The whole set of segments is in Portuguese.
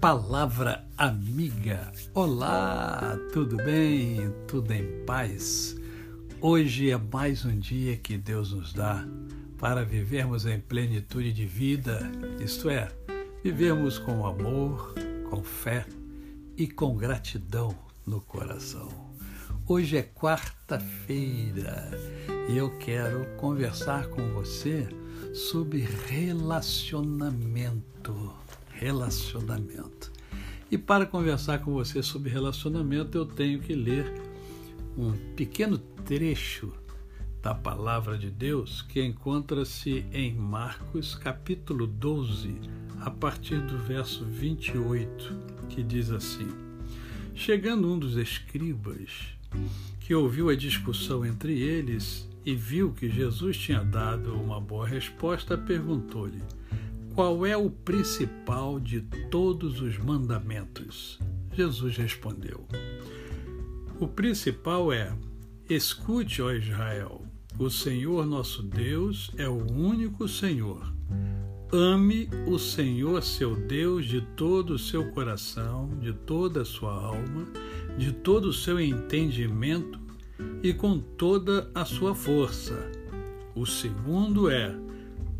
Palavra amiga. Olá, tudo bem? Tudo em paz? Hoje é mais um dia que Deus nos dá para vivermos em plenitude de vida, isto é, vivermos com amor, com fé e com gratidão no coração. Hoje é quarta-feira e eu quero conversar com você sobre relacionamento relacionamento. E para conversar com você sobre relacionamento, eu tenho que ler um pequeno trecho da palavra de Deus que encontra-se em Marcos, capítulo 12, a partir do verso 28, que diz assim: Chegando um dos escribas, que ouviu a discussão entre eles e viu que Jesus tinha dado uma boa resposta, perguntou-lhe: qual é o principal de todos os mandamentos? Jesus respondeu: O principal é: Escute, ó Israel, o Senhor nosso Deus é o único Senhor. Ame o Senhor seu Deus de todo o seu coração, de toda a sua alma, de todo o seu entendimento e com toda a sua força. O segundo é: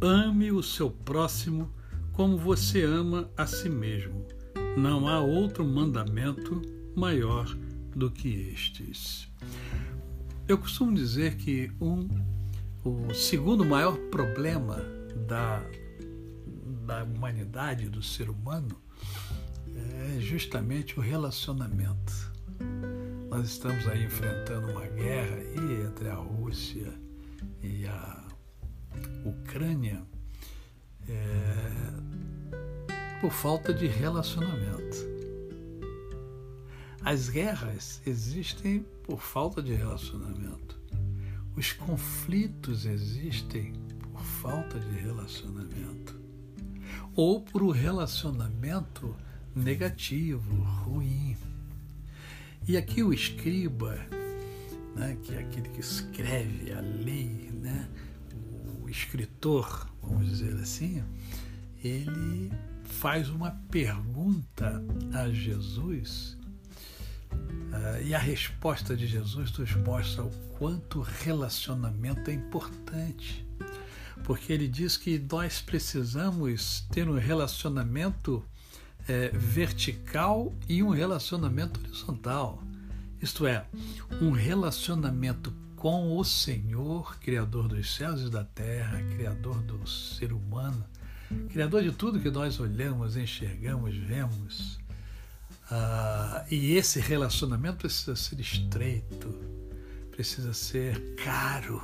Ame o seu próximo como você ama a si mesmo. Não há outro mandamento maior do que estes. Eu costumo dizer que um, o segundo maior problema da, da humanidade, do ser humano, é justamente o relacionamento. Nós estamos aí enfrentando uma guerra aí entre a Rússia e a Ucrânia é, por falta de relacionamento. As guerras existem por falta de relacionamento. Os conflitos existem por falta de relacionamento. Ou por um relacionamento negativo, ruim. E aqui o escriba, né, que é aquele que escreve a lei, né, escritor, vamos dizer assim, ele faz uma pergunta a Jesus uh, e a resposta de Jesus nos mostra o quanto o relacionamento é importante. Porque ele diz que nós precisamos ter um relacionamento é, vertical e um relacionamento horizontal. Isto é, um relacionamento com o Senhor, Criador dos céus e da terra, Criador do ser humano, Criador de tudo que nós olhamos, enxergamos, vemos. Ah, e esse relacionamento precisa ser estreito, precisa ser caro,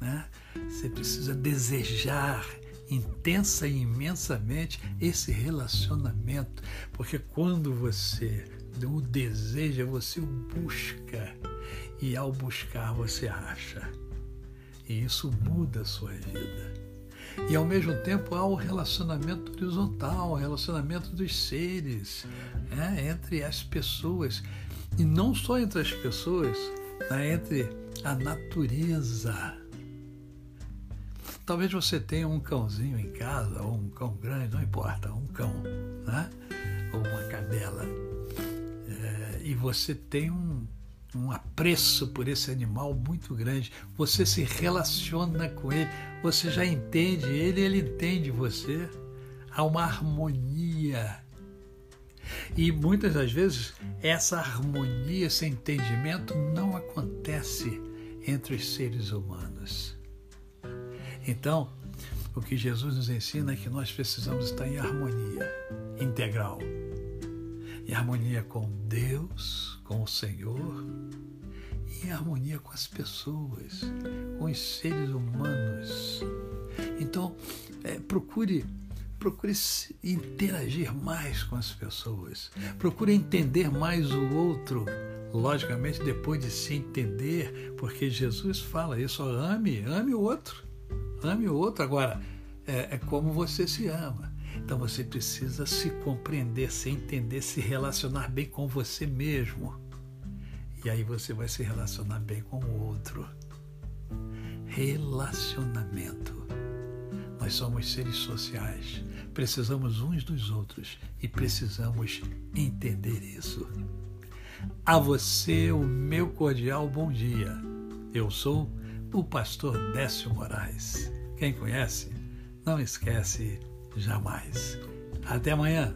né? Você precisa desejar intensa e imensamente esse relacionamento, porque quando você o deseja, você o busca e ao buscar você acha. E isso muda a sua vida. E ao mesmo tempo há o relacionamento horizontal, o relacionamento dos seres, né, entre as pessoas. E não só entre as pessoas, né, entre a natureza. Talvez você tenha um cãozinho em casa, ou um cão grande, não importa, um cão, né? ou uma cadela. Você tem um, um apreço por esse animal muito grande. Você se relaciona com ele, você já entende ele, ele entende você. Há uma harmonia. E muitas das vezes essa harmonia, esse entendimento não acontece entre os seres humanos. Então, o que Jesus nos ensina é que nós precisamos estar em harmonia integral em harmonia com Deus, com o Senhor, e em harmonia com as pessoas, com os seres humanos. Então, é, procure procure interagir mais com as pessoas, procure entender mais o outro, logicamente depois de se entender, porque Jesus fala isso, ame, ame o outro, ame o outro. Agora, é, é como você se ama. Então você precisa se compreender, se entender, se relacionar bem com você mesmo. E aí você vai se relacionar bem com o outro. Relacionamento. Nós somos seres sociais, precisamos uns dos outros e precisamos entender isso. A você, o meu cordial bom dia. Eu sou o pastor Décio Moraes. Quem conhece, não esquece jamais. Até amanhã.